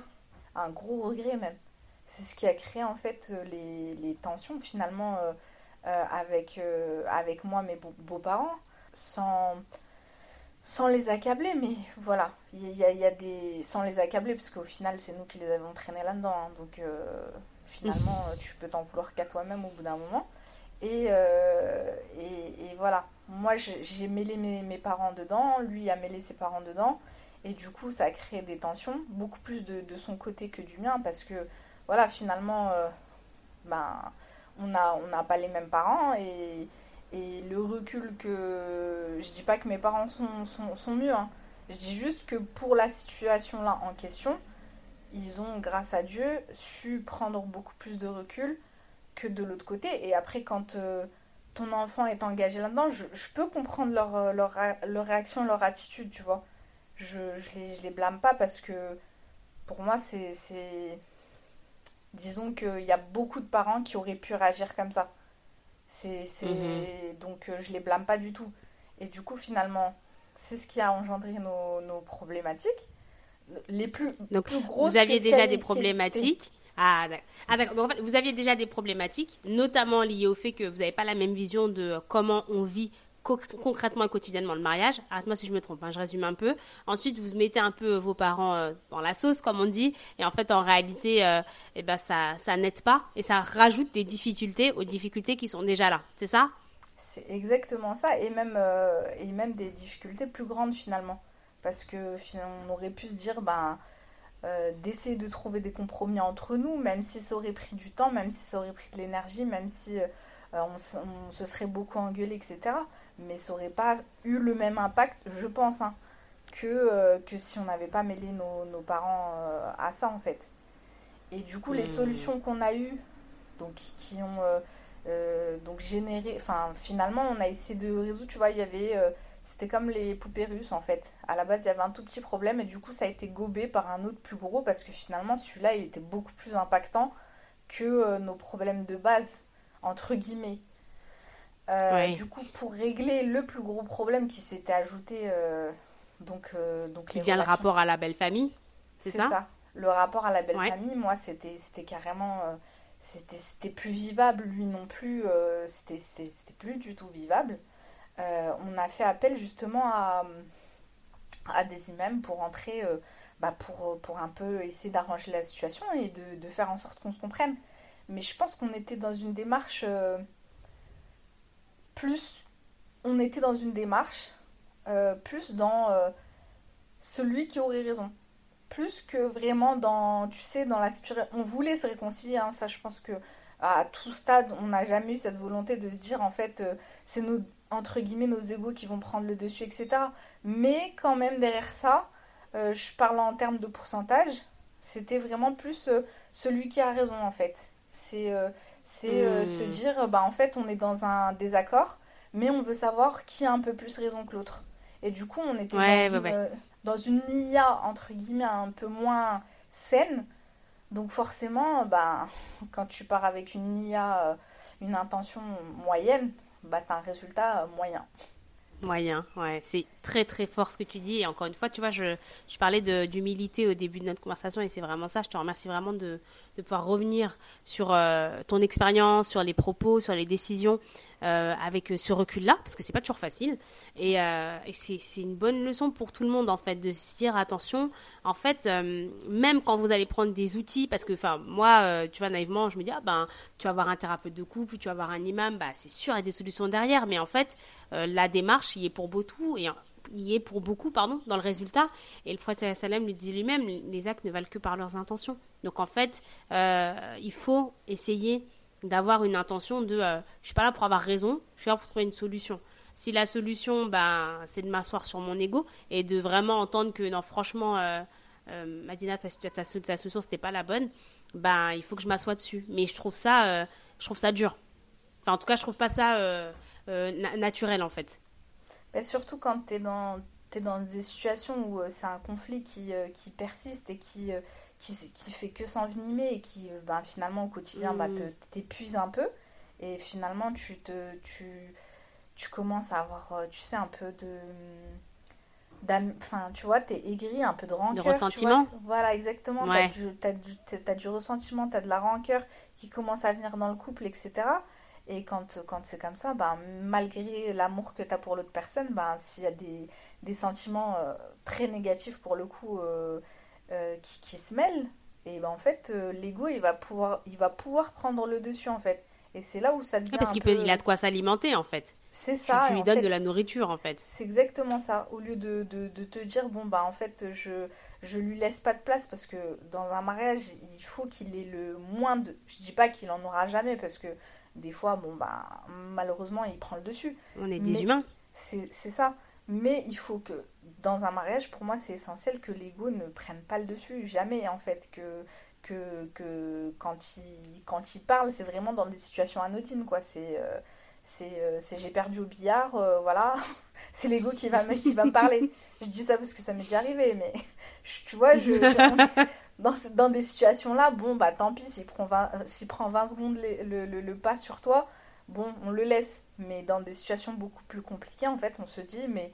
Un gros regret même. C'est ce qui a créé en fait euh, les, les tensions finalement euh, avec avec moi mes beaux-parents sans sans les accabler, mais voilà, il y, y, a des sans les accabler parce qu'au final c'est nous qui les avons traînés là-dedans, hein. donc finalement <laughs> tu peux t'en vouloir qu'à toi-même au bout d'un moment. Euh, et, et, voilà, moi j'ai mêlé mes, parents dedans, lui a mêlé ses parents dedans. Et du coup, ça a créé des tensions, beaucoup plus de, son côté que du mien, parce que voilà, finalement, euh, ben, on n'a on pas les mêmes parents. Et, et, le recul que. Je dis pas que mes parents sont, sont, sont mieux, hein. je dis juste que pour la situation là en question, ils ont, grâce à Dieu, su prendre beaucoup plus de recul que de l'autre côté. Et après, quand ton enfant est engagé là-dedans, je, peux comprendre leur, leur, leur, réaction, leur attitude, tu vois. Je, je, les, je les blâme pas parce que pour moi, c'est. Disons qu'il y a beaucoup de parents qui auraient pu réagir comme ça. C'est, mhm. Donc je les blâme pas du tout. Et du coup, finalement, c'est ce qui a engendré nos, nos problématiques. Les plus, donc, Vous aviez déjà des problématiques. Ah, ah d'accord. en fait, vous aviez déjà des problématiques, notamment liées au fait que vous n'avez pas la même vision de comment on vit concrètement et quotidiennement le mariage. Arrête-moi si je me trompe, hein, je résume un peu. Ensuite, vous mettez un peu vos parents euh, dans la sauce, comme on dit, et en fait, en réalité, euh, eh ben, ça, ça n'aide pas et ça rajoute des difficultés aux difficultés qui sont déjà là. C'est ça? C'est exactement ça, et même, euh, et même des difficultés plus grandes finalement. Parce que on aurait pu se dire, ben euh, d'essayer de trouver des compromis entre nous, même si ça aurait pris du temps, même si ça aurait pris de l'énergie, même si euh, on, se serait beaucoup engueulé, etc. Mais ça n'aurait pas eu le même impact, je pense, hein, que, euh, que si on n'avait pas mêlé nos, parents à ça, en fait. Et du coup, les mmh. solutions qu'on a eues, donc qui ont donc généré, enfin, finalement, on a essayé de résoudre, tu vois, il y avait c'était comme les poupées russes en fait. À la base, il y avait un tout petit problème et du coup, ça a été gobé par un autre plus gros parce que finalement, celui-là, il était beaucoup plus impactant que euh, nos problèmes de base, entre guillemets. Euh, du coup, pour régler le plus gros problème qui s'était ajouté, euh, donc, donc qui vient le rapport à la belle famille, c'est ça, ça, Le rapport à la belle famille, moi, c'était c'était carrément c'était plus vivable, lui non plus, c'était plus du tout vivable. Euh, on a fait appel justement à, à des imams pour entrer, euh, bah pour, pour un peu essayer d'arranger la situation et de, faire en sorte qu'on se comprenne. Mais je pense qu'on était dans une démarche euh, plus. On était dans une démarche plus dans celui qui aurait raison. Plus que vraiment dans, tu sais, dans l'aspiration. On voulait se réconcilier, hein, ça je pense que à tout stade, on n'a jamais eu cette volonté de se dire en fait, c'est nos entre guillemets nos égaux qui vont prendre le dessus, etc. Mais quand même derrière ça, euh, je parle en termes de pourcentage, c'était vraiment plus euh, celui qui a raison en fait. C'est euh, c'est se hmm. dire, bah en fait on est dans un désaccord, mais on veut savoir qui a un peu plus raison que l'autre. Et du coup on était dans, une, dans une IA entre guillemets un peu moins saine. Donc forcément, bah, quand tu pars avec une IA, une intention moyenne, bah, tu as un résultat euh, moyen. Moyen, ouais. C'est très très fort ce que tu dis. Et encore une fois, tu vois, je, je parlais d'humilité au début de notre conversation et c'est vraiment ça. Je te remercie vraiment de, de pouvoir revenir sur euh, ton expérience, sur les propos, sur les décisions euh, avec ce recul-là, parce que c'est pas toujours facile. Et, euh, c'est une bonne leçon pour tout le monde, en fait, de se dire attention, en fait, même quand vous allez prendre des outils, parce que, enfin, moi, tu vois, naïvement, je me dis, ah ben, tu vas avoir un thérapeute de couple, tu vas avoir un imam, bah, c'est sûr, il y a des solutions derrière, mais en fait, la démarche, il est pour beau tout, et y est pour beaucoup, pardon, dans le résultat. Et le prophète sallam lui dit lui-même, les actes ne valent que par leurs intentions. Donc en fait, euh, il faut essayer d'avoir une intention de, euh, je suis pas là pour avoir raison, je suis là pour trouver une solution. Si la solution, ben, c'est de m'asseoir sur mon ego et de vraiment entendre que non, franchement, euh, euh Madina, ta, ta, ta, ta solution c'était pas la bonne, ben, il faut que je m'assoie dessus. Mais je trouve ça, je trouve ça dur. Enfin, en tout cas, je trouve pas ça naturel en fait. Surtout quand tu es dans, es dans des situations où euh, c'est un conflit qui, euh, qui persiste et qui, euh, qui, qui, fait que s'envenimer et qui ben, finalement au quotidien bah, mm. t'épuise un peu. Et finalement, tu, te, tu, tu commences à avoir, tu sais, un peu de enfin tu vois t'es aigri un peu de rancœur de ressentiment. Voilà exactement. T'as du, as du, as du ressentiment t'as de la rancœur qui commence à venir dans le couple etc et quand, quand c'est comme ça, ben, malgré l'amour que tu as pour l'autre personne, ben, s'il y a des, des sentiments euh, très négatifs pour le coup euh, euh, qui, qui, se mêlent, et ben, en fait, l'ego, il, va pouvoir, il va pouvoir prendre le dessus en fait. Et c'est là où ça devient. parce qu'il il a de quoi s'alimenter en fait. C'est ça. Tu, lui donnes de la nourriture en fait. C'est exactement ça. Au lieu de, de, de, te dire, bon, bah en fait, je, je lui laisse pas de place parce que dans un mariage, il faut qu'il ait le moins de. Je dis pas qu'il en aura jamais parce que des fois, bon, bah, malheureusement, il prend le dessus. On est des humains. C'est ça. Mais il faut que, dans un mariage, pour moi, c'est essentiel que l'ego ne prenne pas le dessus. Jamais, en fait. Que que, que quand, il, quand il parle, c'est vraiment dans des situations anodines, quoi. C'est c'est j'ai perdu au billard, voilà. <laughs> c'est l'ego qui va, me, qui va me parler. Je dis ça parce que ça m'est déjà arrivé, mais <laughs> tu vois, je, <laughs> dans, dans des situations-là, bon, bah tant pis, s'il prend 20, prend 20 secondes le, le, le, pas sur toi, bon, on le laisse. Mais dans des situations beaucoup plus compliquées, en fait, on se dit, mais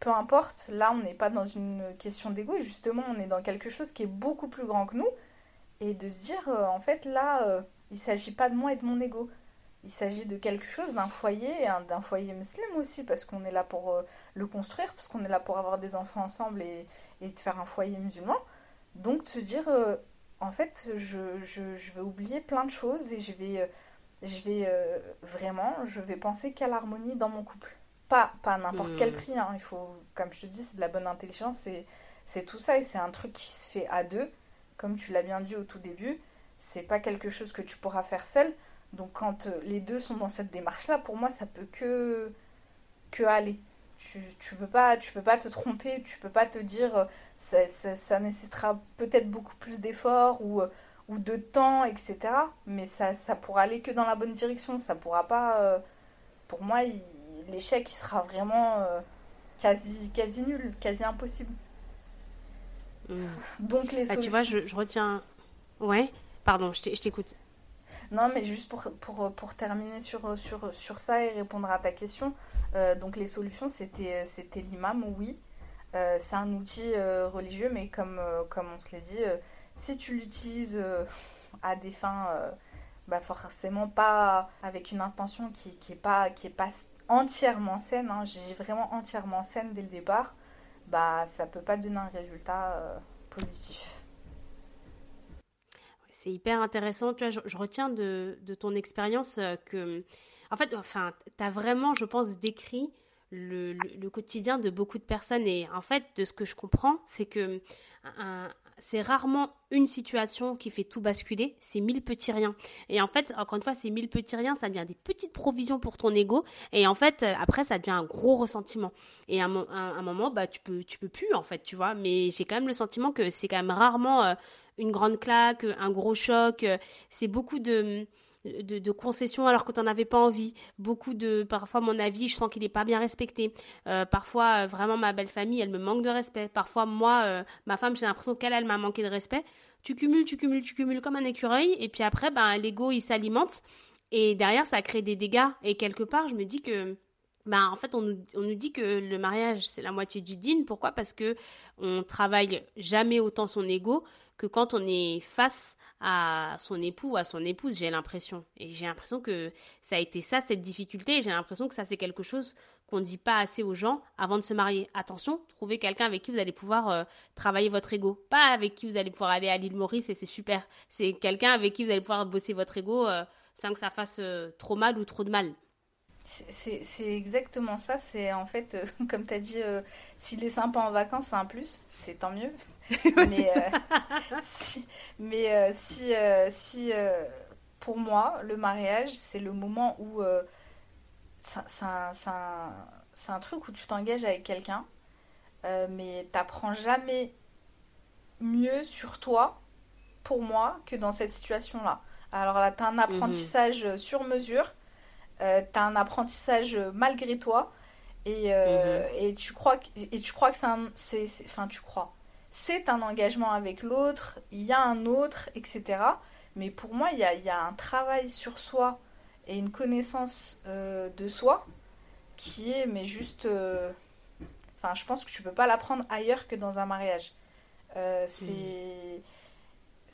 peu importe, là, on n'est pas dans une question d'ego, justement, on est dans quelque chose qui est beaucoup plus grand que nous. Et de se dire, euh, en fait, là, euh, il s'agit pas de moi et de mon ego. Il s'agit de quelque chose, d'un foyer, d'un foyer musulman aussi, parce qu'on est là pour euh, le construire, parce qu'on est là pour avoir des enfants ensemble et, de faire un foyer musulman. Donc, de se dire, en fait, je, vais oublier plein de choses et je vais je vais euh, vraiment, je vais penser qu'à l'harmonie dans mon couple. Pas, pas n'importe quel hmm. prix, hein. il faut, comme je te dis, c'est de la bonne intelligence, c'est tout ça et c'est un truc qui se fait à deux, comme tu l'as bien dit au tout début, c'est pas quelque chose que tu pourras faire seul. Donc quand euh, les deux sont dans cette démarche-là, pour moi, ça peut que, que aller. Tu, tu peux pas tu peux pas te tromper, tu peux pas te dire euh, ça, ça, ça nécessitera peut-être beaucoup plus d'efforts ou ou de temps, etc. Mais ça, ça pourra aller que dans la bonne direction. Ça pourra pas. Euh, pour moi, l'échec, il sera vraiment euh, quasi, quasi nul, quasi impossible. Hmm. Donc les ah, Tu vois, je, retiens. Ouais, pardon, je t'écoute. Non, mais juste pour, pour, pour, terminer sur, sur, sur ça et répondre à ta question, euh, donc les solutions, c'était l'imam, oui. c'est un outil religieux, mais comme, comme on se l'est dit, si tu l'utilises euh, à des fins, euh, bah forcément pas avec une intention qui, qui est pas qui est pas entièrement saine, hein, j'ai vraiment entièrement saine dès le départ, bah ça peut pas donner un résultat euh, positif. C'est hyper intéressant. Tu vois, je, retiens de, ton expérience que, en fait, enfin, tu as vraiment, je pense, décrit le, quotidien de beaucoup de personnes. Et en fait, de ce que je comprends, c'est que c'est rarement une situation qui fait tout basculer, c'est mille petits riens. Et en fait, encore une fois, ces mille petits riens, ça devient des petites provisions pour ton ego. Et en fait, euh, après, ça devient un gros ressentiment. Et à un, moment, bah, tu peux, tu peux plus, en fait, tu vois. Mais j'ai quand même le sentiment que c'est quand même rarement euh, une grande claque, un gros choc. Euh, c'est beaucoup de de, concessions alors que tu n'en avais pas envie. Beaucoup de, parfois mon avis, je sens qu'il n'est pas bien respecté. Euh, parfois, euh, vraiment, ma belle famille, elle me manque de respect. Parfois, moi, euh, ma femme, j'ai l'impression qu'elle, elle m'a manqué de respect. Tu cumules, tu cumules, tu cumules comme un écureuil. Et puis après, ben, l'ego, il s'alimente. Et derrière, ça crée des dégâts. Et quelque part, je me dis que ben, en fait, on nous, on nous dit que le mariage, c'est la moitié du din. Pourquoi? Parce que on travaille jamais autant son ego que quand on est face à son époux ou à son épouse, j'ai l'impression. Et j'ai l'impression que ça a été ça, cette difficulté. J'ai l'impression que ça, c'est quelque chose qu'on ne dit pas assez aux gens avant de se marier. Attention, trouvez quelqu'un avec qui vous allez pouvoir euh, travailler votre ego. Pas avec qui vous allez pouvoir aller à l'île Maurice et c'est super. C'est quelqu'un avec qui vous allez pouvoir bosser votre ego euh, sans que ça fasse euh, trop mal ou trop de mal. C'est exactement ça. C'est en fait, <laughs> comme tu as dit, s'il est sympa en vacances, c'est un plus. C'est tant mieux. <laughs> mais, euh, <laughs> si, mais euh, si, euh, si pour moi, le mariage, c'est le moment où c'est un, un, truc où tu t'engages avec quelqu'un, mais t'apprends jamais mieux sur toi, pour moi, que dans cette situation-là. Alors là, tu as un mhm. apprentissage sur mesure, tu as un apprentissage malgré toi, et, mhm. et, tu crois que, et tu crois que c'est Enfin, tu crois c'est un engagement avec l'autre, il y a un autre, etc. Mais pour moi, il y a, un travail sur soi et une connaissance euh, de soi qui est, mais juste. Euh, enfin, je pense que tu peux pas l'apprendre ailleurs que dans un mariage. Euh, c'est.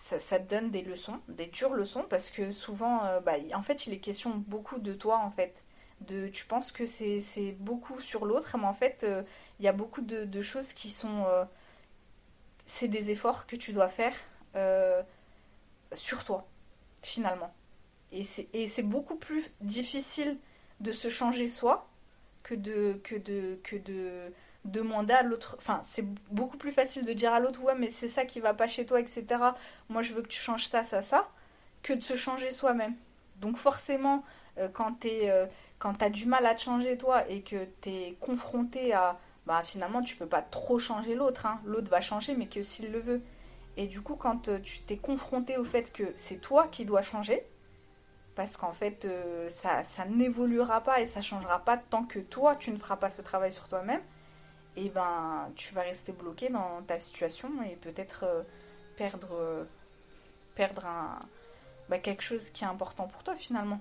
Ça, te donne des leçons, des dures leçons, parce que souvent, bah, en fait, il est question beaucoup de toi, en fait. De, tu penses que c'est beaucoup sur l'autre, mais en fait, il y a beaucoup de, choses qui sont c'est des efforts que tu dois faire euh, sur toi, finalement. Et c'est beaucoup plus difficile de se changer soi que de, que de, que de demander à l'autre. Enfin, c'est beaucoup plus facile de dire à l'autre, ouais, mais c'est ça qui va pas chez toi, etc. Moi, je veux que tu changes ça, ça, ça, que de se changer soi-même. Donc, forcément, euh, quand tu euh, as du mal à te changer toi et que tu es confronté à bah finalement tu peux pas trop changer l'autre. Hein. L'autre va changer mais que s'il le veut. Et du coup, quand euh, tu t'es confronté au fait que c'est toi qui dois changer, parce qu'en fait, ça, ça n'évoluera pas et ça changera pas tant que toi, tu ne feras pas ce travail sur toi-même, et ben, tu vas rester bloqué dans ta situation et peut-être euh, perdre, perdre un, bah, quelque chose qui est important pour toi finalement.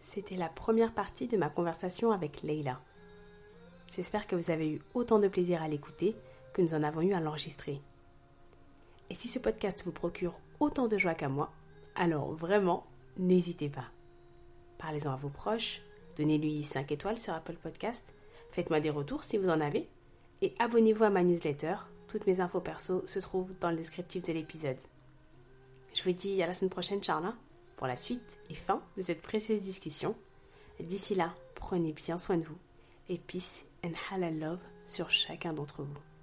C'était la première partie de ma conversation avec Leila. J'espère que vous avez eu autant de plaisir à l'écouter que nous en avons eu à l'enregistrer. Et si ce podcast vous procure autant de joie qu'à moi, alors vraiment, n'hésitez pas. Parlez-en à vos proches, donnez-lui 5 étoiles sur Apple Podcast, faites-moi des retours si vous en avez, et abonnez-vous à ma newsletter. Toutes mes infos perso se trouvent dans le descriptif de l'épisode. Je vous dis à la semaine prochaine, Charla, pour la suite et fin de cette précieuse discussion. D'ici là, prenez bien soin de vous et peace and halal love sur chacun d'entre vous.